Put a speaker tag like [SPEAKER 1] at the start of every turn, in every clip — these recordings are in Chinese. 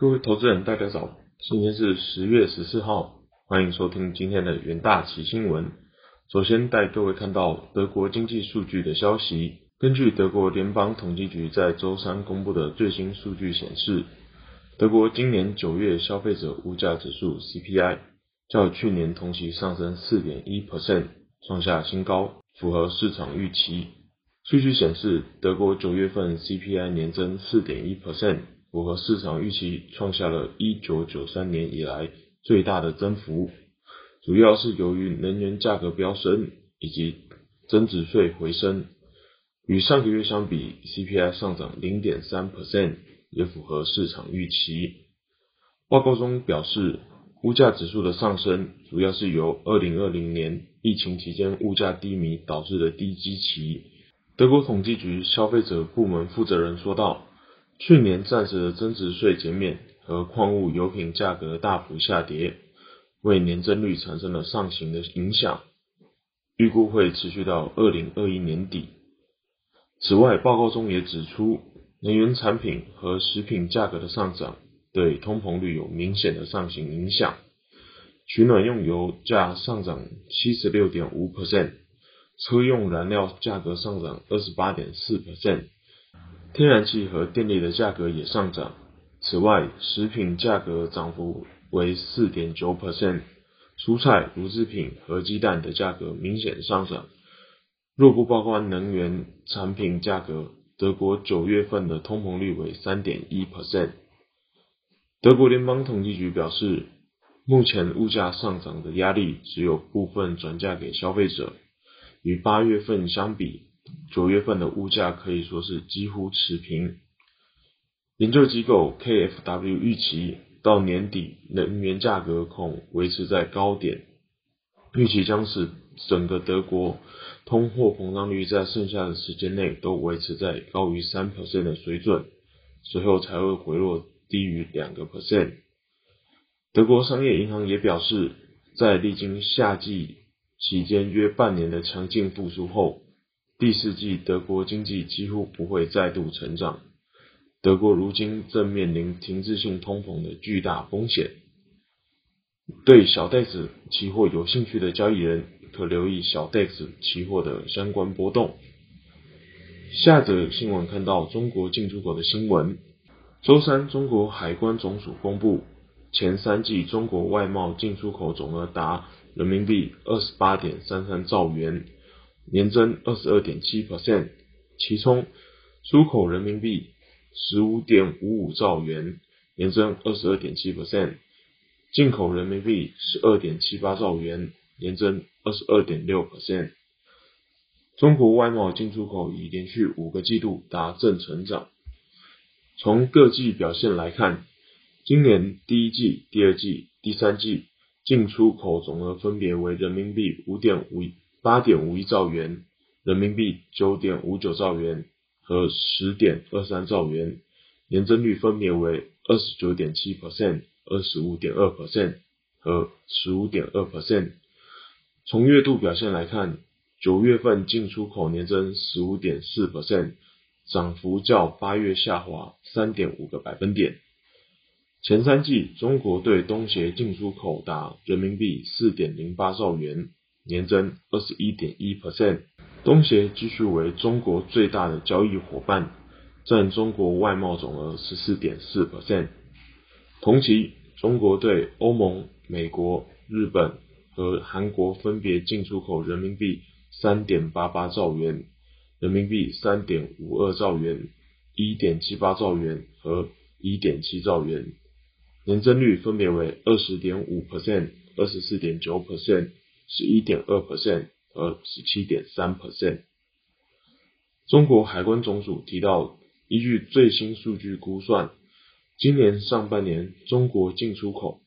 [SPEAKER 1] 各位投资人，大家早，今天是十月十四号，欢迎收听今天的元大奇新闻。首先带各位看到德国经济数据的消息。根据德国联邦统计局在周三公布的最新数据显示，德国今年九月消费者物价指数 CPI 较去年同期上升四点一 percent，创下新高，符合市场预期。数据显示，德国九月份 CPI 年增四点一 percent，符合市场预期，创下了一九九三年以来最大的增幅。主要是由于能源价格飙升以及增值税回升。与上个月相比，CPI 上涨零点三 percent，也符合市场预期。报告中表示，物价指数的上升主要是由二零二零年疫情期间物价低迷导致的低基期。德国统计局消费者部门负责人说道：“去年暂时的增值税减免和矿物油品价格大幅下跌，为年增率产生了上行的影响，预估会持续到二零二一年底。此外，报告中也指出，能源产品和食品价格的上涨对通膨率有明显的上行影响。取暖用油价上涨七十六点五 percent。”车用燃料价格上涨二十八点四 percent，天然气和电力的价格也上涨。此外，食品价格涨幅为四点九 percent，蔬菜、乳制品和鸡蛋的价格明显上涨。若不包括能源产品价格，德国九月份的通膨率为三点一 percent。德国联邦统计局表示，目前物价上涨的压力只有部分转嫁给消费者。与八月份相比，九月份的物价可以说是几乎持平。研究机构 KFW 预期到年底能源价格恐维持在高点，预期将使整个德国通货膨胀率在剩下的时间内都维持在高于三 percent 的水准，随后才会回落低于两个 percent。德国商业银行也表示，在历经夏季。期间约半年的强劲复苏后，第四季德国经济几乎不会再度成长。德国如今正面临停滞性通膨的巨大风险。对小袋子期货有兴趣的交易人，可留意小袋子期货的相关波动。下则新闻看到中国进出口的新闻。周三，中国海关总署公布前三季中国外贸进出口总额达。人民币二十八点三三兆元，年增二十二点七 percent，其中出口人民币十五点五五兆元，年增二十二点七 percent，进口人民币十二点七八兆元，年增二十二点六 percent。中国外贸进出口已连续五个季度达正成长。从各季表现来看，今年第一季、第二季、第三季。进出口总额分别为人民币五点五八点五一兆元、人民币九点五九兆元和十点二三兆元，年增率分别为二十九点七 percent、二十五点二 percent 和十五点二 percent。从月度表现来看，九月份进出口年增十五点四 percent，涨幅较八月下滑三点五个百分点。前三季，中国对东协进出口达人民币四点零八兆元，年增二十一点一 percent。东协继续为中国最大的交易伙伴，占中国外贸总额十四点四 percent。同期，中国对欧盟、美国、日本和韩国分别进出口人民币三点八八兆元、人民币三点五二兆元、一点七八兆元和一点七兆元。年增率分别为二十点五 percent、二十四点九 percent、十一点二 percent 和十七点三 percent。中国海关总署提到，依据最新数据估算，今年上半年中国进出口、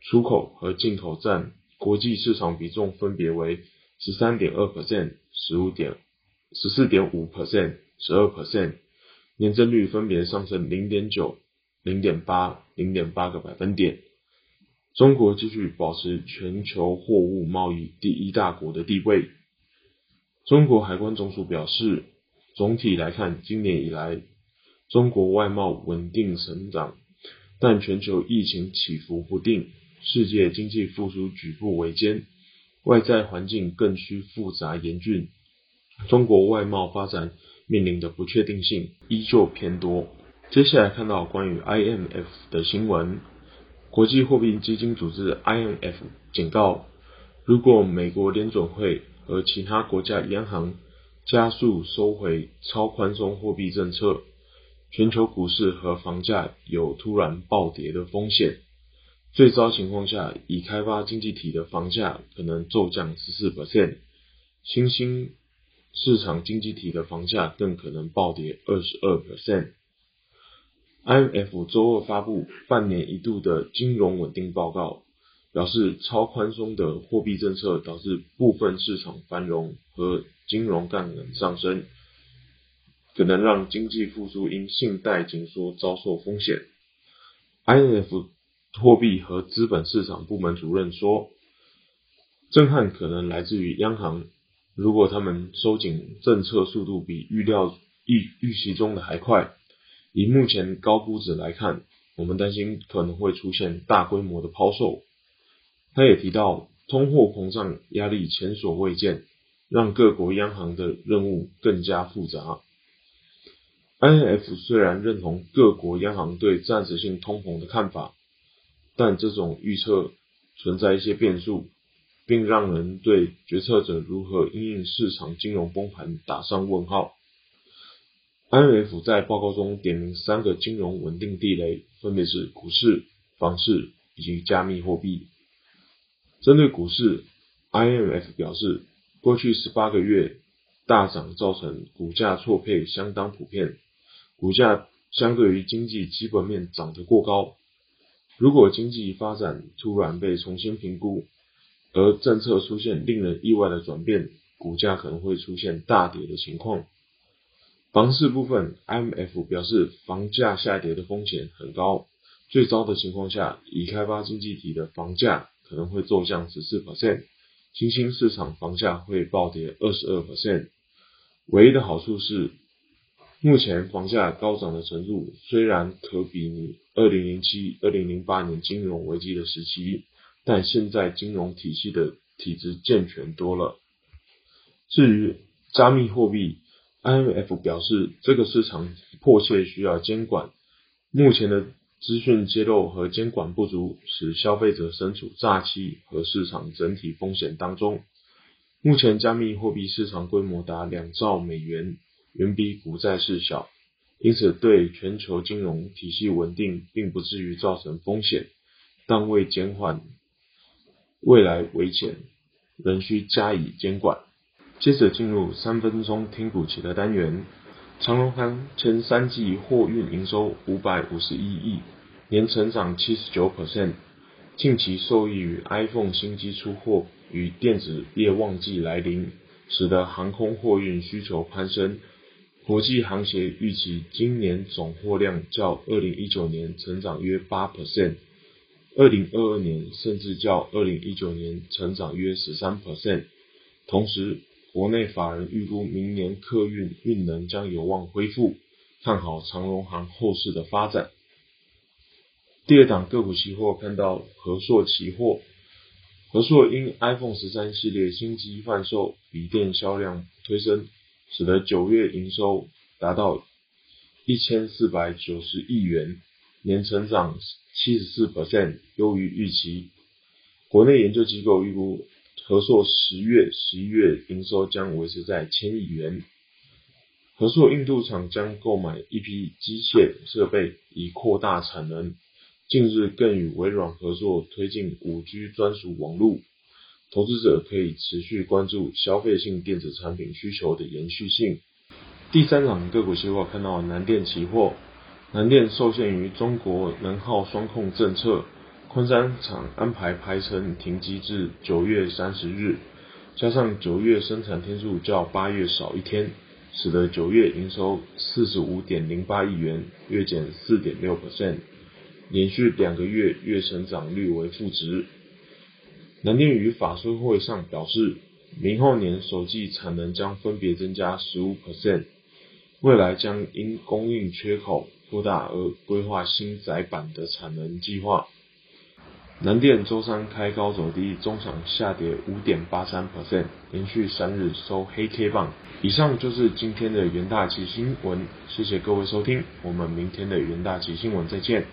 [SPEAKER 1] 出口和进口占国际市场比重分别为十三点二 percent、十五点、十四点五 percent、十二 percent，年增率分别上升零点九。零点八零点八个百分点，中国继续保持全球货物贸易第一大国的地位。中国海关总署表示，总体来看，今年以来中国外贸稳定成长，但全球疫情起伏不定，世界经济复苏举步维艰，外在环境更需复杂严峻，中国外贸发展面临的不确定性依旧偏多。接下来看到关于 IMF 的新闻，国际货币基金组织 IMF 警告，如果美国联准会和其他国家央行加速收回超宽松货币政策，全球股市和房价有突然暴跌的风险。最糟情况下，已开发经济体的房价可能骤降十四 percent，新兴市场经济体的房价更可能暴跌二十二 percent。IMF 周二发布半年一度的金融稳定报告，表示超宽松的货币政策导致部分市场繁荣和金融杠杆上升。可能让经济复苏因信贷紧缩遭受风险。INF 货币和资本市场部门主任说，震撼可能来自于央行，如果他们收紧政策速度比预料预预期中的还快，以目前高估值来看，我们担心可能会出现大规模的抛售。他也提到，通货膨胀压力前所未见，让各国央行的任务更加复杂。INF 虽然认同各国央行对暂时性通膨的看法，但这种预测存在一些变数，并让人对决策者如何应应市场金融崩盘打上问号。INF 在报告中点名三个金融稳定地雷，分别是股市、房市以及加密货币。针对股市，INF 表示，过去十八个月大涨造成股价错配相当普遍。股价相对于经济基本面涨得过高，如果经济发展突然被重新评估，而政策出现令人意外的转变，股价可能会出现大跌的情况。房市部分，IMF 表示房价下跌的风险很高，最糟的情况下，已开发经济体的房价可能会骤降十四 percent，新兴市场房价会暴跌二十二 percent。唯一的好处是。目前房价高涨的程度虽然可比拟二零零七、二零零八年金融危机的时期，但现在金融体系的体制健全多了。至于加密货币，IMF 表示这个市场迫切需要监管，目前的资讯揭露和监管不足，使消费者身处诈欺和市场整体风险当中。目前加密货币市场规模达两兆美元。远比股债市小，因此对全球金融体系稳定并不至于造成风险，但为减缓未来危险，仍需加以监管。接着进入三分钟听股期的单元，长荣航前三季货运营收五百五十一亿，年成长七十九 percent，近期受益于 iPhone 新机出货与电子业旺季来临，使得航空货运需求攀升。国际航协预期今年总货量较二零一九年成长约八 percent，二零二二年甚至较二零一九年成长约十三 percent。同时，国内法人预估明年客运运能将有望恢复，看好长荣航后市的发展。第二档个股期货看到和硕期货，和硕因 iPhone 十三系列新机贩售，笔电销量推升。使得九月营收达到一千四百九十亿元，年成长七十四 percent，优于预期。国内研究机构预估，和硕十月、十一月营收将维持在千亿元。和硕印度厂将购买一批机械设备，以扩大产能。近日更与微软合作推进五 G 专属网络。投资者可以持续关注消费性电子产品需求的延续性。第三场个股期货看到南电期货，南电受限于中国能耗双控政策，昆山厂安排排程停机至九月三十日，加上九月生产天数较八月少一天，使得九月营收四十五点零八亿元，月减四点六 percent，连续两个月月成长率为负值。南电于法说会上表示，明后年首季产能将分别增加十五 percent，未来将因供应缺口扩大而规划新载板的产能计划。南电周三开高走低，中场下跌五点八三 percent，连续三日收黑 K 棒。以上就是今天的元大旗新闻，谢谢各位收听，我们明天的元大旗新闻再见。